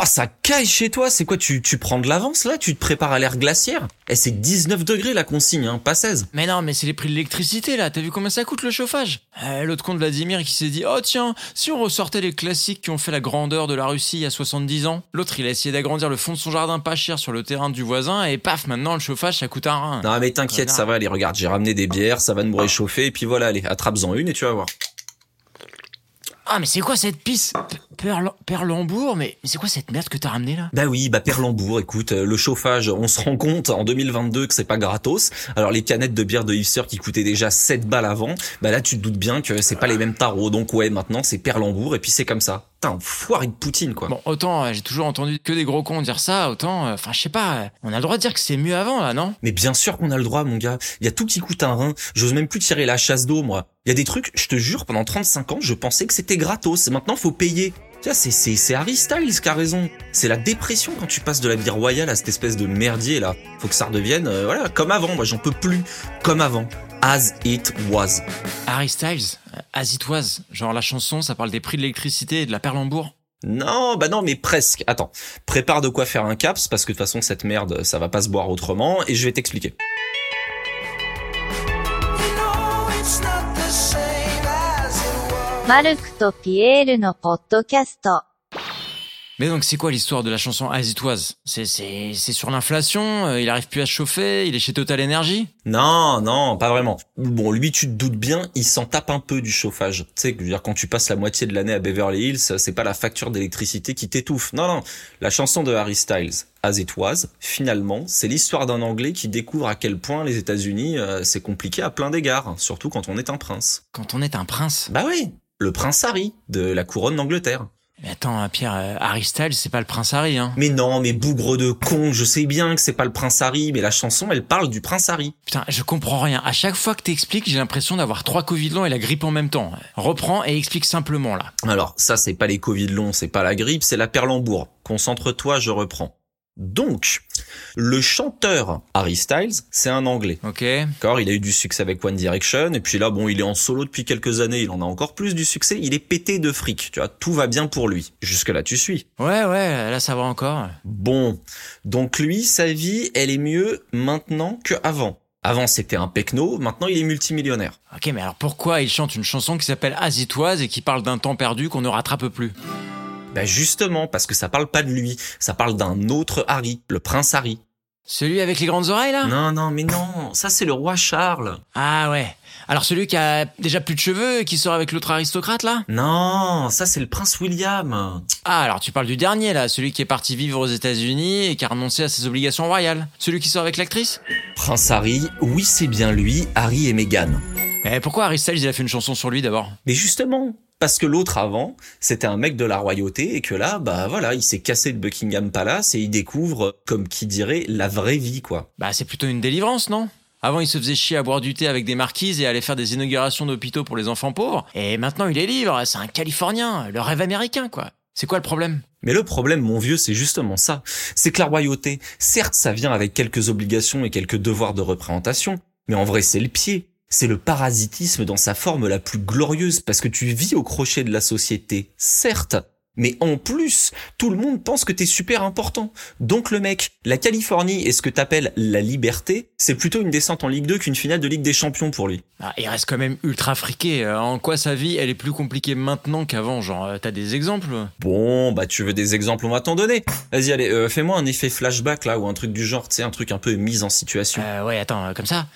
Oh, ça caille chez toi, c'est quoi tu, tu prends de l'avance là? Tu te prépares à l'air glaciaire? Eh, c'est 19 degrés la consigne, hein, pas 16. Mais non, mais c'est les prix de l'électricité là, t'as vu combien ça coûte le chauffage? Euh, L'autre con de Vladimir qui s'est dit Oh tiens, si on ressortait les classiques qui ont fait la grandeur de la Russie il y a 70 ans? L'autre il a essayé d'agrandir le fond de son jardin pas cher sur le terrain du voisin et paf, maintenant le chauffage ça coûte un rein. Non mais t'inquiète, ça va, allez, regarde, j'ai ramené des bières, ça va nous réchauffer, et puis voilà, allez, attrape-en une et tu vas voir. Ah mais c'est quoi cette pisse? P- Perle- Perlembourg Mais, mais c'est quoi cette merde que t'as ramené là? Bah oui, bah Perlembourg, écoute, euh, le chauffage, on se rend compte en 2022 que c'est pas gratos. Alors les canettes de bière de Hipster qui coûtaient déjà 7 balles avant, bah là tu te doutes bien que c'est pas les mêmes tarots. Donc ouais, maintenant c'est Perlembourg et puis c'est comme ça. Putain, foiré de Poutine quoi. Bon, autant euh, j'ai toujours entendu que des gros cons dire ça, autant, euh, enfin je sais pas, on a le droit de dire que c'est mieux avant là, non? Mais bien sûr qu'on a le droit, mon gars. Il y a tout qui coûte un rein. J'ose même plus tirer la chasse d'eau, moi. Il y a des trucs, je te jure, pendant 35 ans, je pensais que c'était gratos. Maintenant, faut payer. C'est, Harry Styles qui a raison. C'est la dépression quand tu passes de la bière royale à cette espèce de merdier, là. Faut que ça redevienne, euh, voilà, comme avant. Moi, j'en peux plus. Comme avant. As it was. Harry Styles, euh, As It Was, genre la chanson ça parle des prix de l'électricité et de la Perlembourg. Non, bah non, mais presque. Attends. Prépare de quoi faire un caps, parce que de toute façon, cette merde, ça va pas se boire autrement, et je vais t'expliquer. マルクとピエールのポッドキャスト。 Mais donc c'est quoi l'histoire de la chanson As It Was C'est c'est c'est sur l'inflation, euh, il arrive plus à se chauffer, il est chez Total Energy Non, non, pas vraiment. Bon, lui, tu te doutes bien, il s'en tape un peu du chauffage. Tu sais, je veux dire, quand tu passes la moitié de l'année à Beverly Hills, c'est pas la facture d'électricité qui t'étouffe. Non, non. La chanson de Harry Styles, As It Was, finalement, c'est l'histoire d'un Anglais qui découvre à quel point les États-Unis, euh, c'est compliqué à plein d'égards, surtout quand on est un prince. Quand on est un prince. Bah oui, le prince Harry, de la couronne d'Angleterre. Mais attends, euh, Pierre, euh, Harry Styles c'est pas le prince Harry, hein Mais non, mais bougre de con, je sais bien que c'est pas le prince Harry, mais la chanson, elle parle du prince Harry. Putain, je comprends rien. À chaque fois que t'expliques, j'ai l'impression d'avoir trois Covid longs et la grippe en même temps. Reprends et explique simplement là. Alors, ça, c'est pas les Covid longs, c'est pas la grippe, c'est la perlembourg. Concentre-toi, je reprends. Donc, le chanteur Harry Styles, c'est un Anglais. Ok D'accord, il a eu du succès avec One Direction, et puis là, bon, il est en solo depuis quelques années, il en a encore plus du succès, il est pété de fric, tu vois, tout va bien pour lui. Jusque là, tu suis. Ouais, ouais, là ça va encore. Bon, donc lui, sa vie, elle est mieux maintenant que avant. Avant, c'était un pecno, maintenant, il est multimillionnaire. Ok, mais alors pourquoi il chante une chanson qui s'appelle As It Was et qui parle d'un temps perdu qu'on ne rattrape plus? Bah justement, parce que ça parle pas de lui, ça parle d'un autre Harry, le prince Harry. Celui avec les grandes oreilles là? Non, non, mais non, ça c'est le roi Charles. Ah ouais. Alors celui qui a déjà plus de cheveux et qui sort avec l'autre aristocrate là? Non, ça c'est le prince William. Ah alors tu parles du dernier là, celui qui est parti vivre aux États-Unis et qui a renoncé à ses obligations royales. Celui qui sort avec l'actrice? Prince Harry, oui c'est bien lui, Harry et Meghan. Mais pourquoi Harry Styles il a fait une chanson sur lui d'abord? Mais justement, parce que l'autre avant, c'était un mec de la royauté et que là, bah voilà, il s'est cassé de Buckingham Palace et il découvre, comme qui dirait, la vraie vie quoi. Bah c'est plutôt une délivrance non? Avant, il se faisait chier à boire du thé avec des marquises et aller faire des inaugurations d'hôpitaux pour les enfants pauvres. Et maintenant, il est libre. C'est un Californien. Le rêve américain, quoi. C'est quoi le problème? Mais le problème, mon vieux, c'est justement ça. C'est que la royauté, certes, ça vient avec quelques obligations et quelques devoirs de représentation, mais en vrai, c'est le pied. C'est le parasitisme dans sa forme la plus glorieuse, parce que tu vis au crochet de la société, certes, mais en plus, tout le monde pense que t'es super important. Donc le mec, la Californie et ce que t'appelles la liberté, c'est plutôt une descente en Ligue 2 qu'une finale de Ligue des Champions pour lui. Ah, Il reste quand même ultra friqué. Euh, En quoi sa vie, elle est plus compliquée maintenant qu'avant Genre, euh, t'as des exemples? Bon, bah tu veux des exemples, on va t'en donner. Vas-y, allez, euh, fais-moi un effet flashback là, ou un truc du genre, tu sais, un truc un peu mise en situation. euh, Ouais, attends, comme ça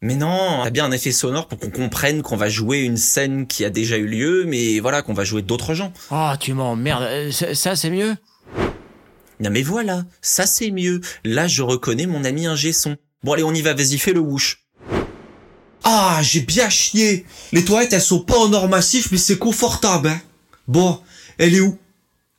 Mais non, t'as bien un effet sonore pour qu'on comprenne qu'on va jouer une scène qui a déjà eu lieu, mais voilà, qu'on va jouer d'autres gens. Oh, tu m'emmerdes. Euh, ça, ça, c'est mieux? Non mais voilà, ça c'est mieux. Là, je reconnais mon ami ingé son. Bon allez, on y va, vas-y, fais le whoosh. Ah, j'ai bien chié. Les toilettes, elles sont pas en or massif, mais c'est confortable, hein. Bon, elle est où?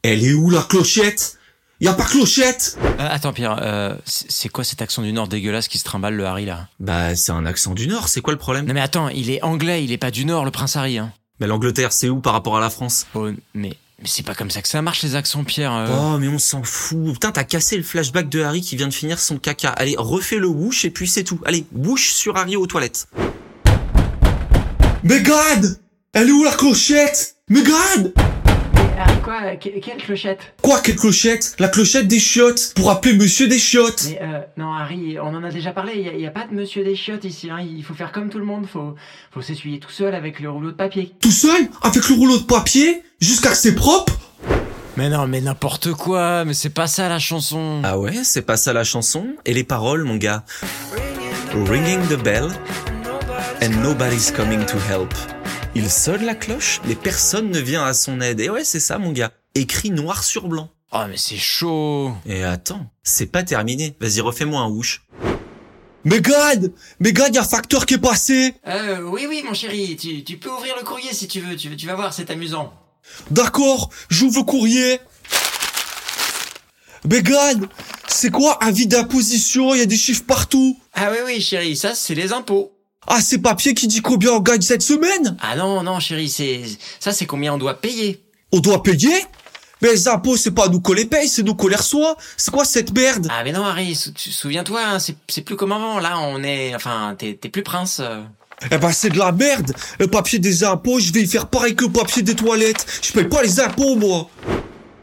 Elle est où la clochette? Y a pas clochette Euh, Attends, Pierre, euh, c'est quoi cet accent du Nord dégueulasse qui se trimballe, le Harry, là? Bah, c'est un accent du Nord, c'est quoi le problème? Non mais attends, il est anglais, il est pas du Nord, le prince Harry, hein. Mais l'Angleterre, c'est où par rapport à la France? Oh, mais, mais c'est pas comme ça que ça marche, les accents, Pierre. euh. Oh, mais on s'en fout. Putain, t'as cassé le flashback de Harry qui vient de finir son caca. Allez, refais le whoosh et puis c'est tout. Allez, whoosh sur Harry aux toilettes. Mégane Elle est où la clochette? Mégane Harry, quoi Quelle clochette Quoi, quelle clochette? La clochette des chiottes, pour appeler monsieur des chiottes. Mais euh, non, Harry, on en a déjà parlé, il y a, pas de monsieur des chiottes ici, hein. il faut faire comme tout le monde, faut, faut s'essuyer tout seul avec le rouleau de papier. Tout seul, avec le rouleau de papier, jusqu'à ce que c'est propre? Mais non, mais n'importe quoi, mais c'est pas ça la chanson. Ah ouais, c'est pas ça la chanson? Et les paroles, mon gars? Ringing the bell. And nobody's coming to help. Il sonne la cloche, mais personne ne vient à son aide. Et ouais, c'est ça, mon gars. Écrit noir sur blanc. Oh, mais c'est chaud. Et attends, c'est pas terminé. Vas-y, refais-moi un whoosh. Mégane Mégane, y a facteur qui est passé Euh, oui, oui, mon chéri, tu, tu peux ouvrir le courrier si tu veux, tu, tu vas voir, c'est amusant. D'accord, j'ouvre le courrier. Mégane, c'est quoi avis d'imposition? Il y a des chiffres partout. Ah oui, oui, chéri, ça, c'est les impôts. Ah, c'est papier qui dit combien on gagne cette semaine? Ah non, non, chéri, c'est, ça, c'est combien on doit payer. On doit payer? Mais les impôts, c'est pas nous qu'on les paye, c'est nous qu'on les reçoit. C'est quoi cette merde? Ah mais non, Harry, sou- souviens-toi, hein, c'est, plus comme avant, là, on est, enfin, t'es, t'es plus prince. euh. Eh ben, c'est de la merde Le papier des impôts, je vais y faire pareil que le papier des toilettes. Je paye pas les impôts, moi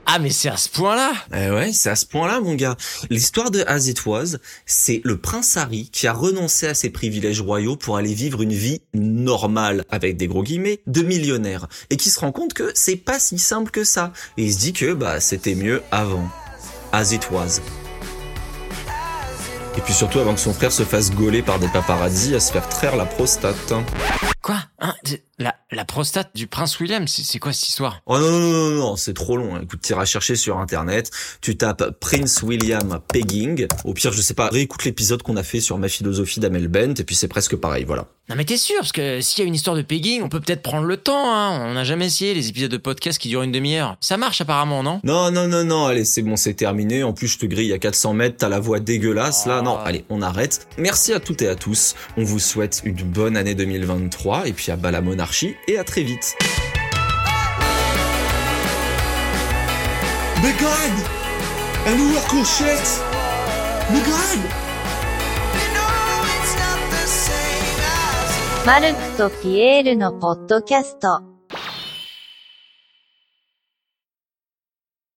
Ah, mais c'est à ce point-là Eh ouais, c'est à ce point-là, mon gars. L'histoire de As It Was, c'est le prince Harry qui a renoncé à ses privilèges royaux pour aller vivre une vie normale, avec des gros guillemets, de millionnaire. Et qui se rend compte que c'est pas si simple que ça. Et il se dit que, bah, c'était mieux avant. As It Was. Et puis surtout avant que son frère se fasse gauler par des paparazzis à se faire traire la prostate. Quoi? Hein, c'est- la, la prostate du prince William, c'est, quoi cette histoire? Oh non, non, non, non, c'est trop long. hein. Écoute, t'iras chercher sur internet, tu tapes Prince William Pegging. Au pire, je sais pas, réécoute l'épisode qu'on a fait sur ma philosophie d'Amel Bent, et puis c'est presque pareil, voilà. Non mais t'es sûr, parce que s'il y a une histoire de pegging, on peut peut-être prendre le temps, hein. On n'a jamais essayé les épisodes de podcast qui durent une demi-heure. Ça marche apparemment, non? Non, non, non, non, allez, c'est bon, c'est terminé. En plus, je te grille à 400 mètres, t'as la voix dégueulasse, là. Non, allez, on arrête. Merci à toutes et à tous. On vous souhaite une bonne année 2023, et puis à bas la monarchie, et à très vite. Mégane Elle est où la clochette Mégane You know it's not the same as マルクとピエールのポッドキャスト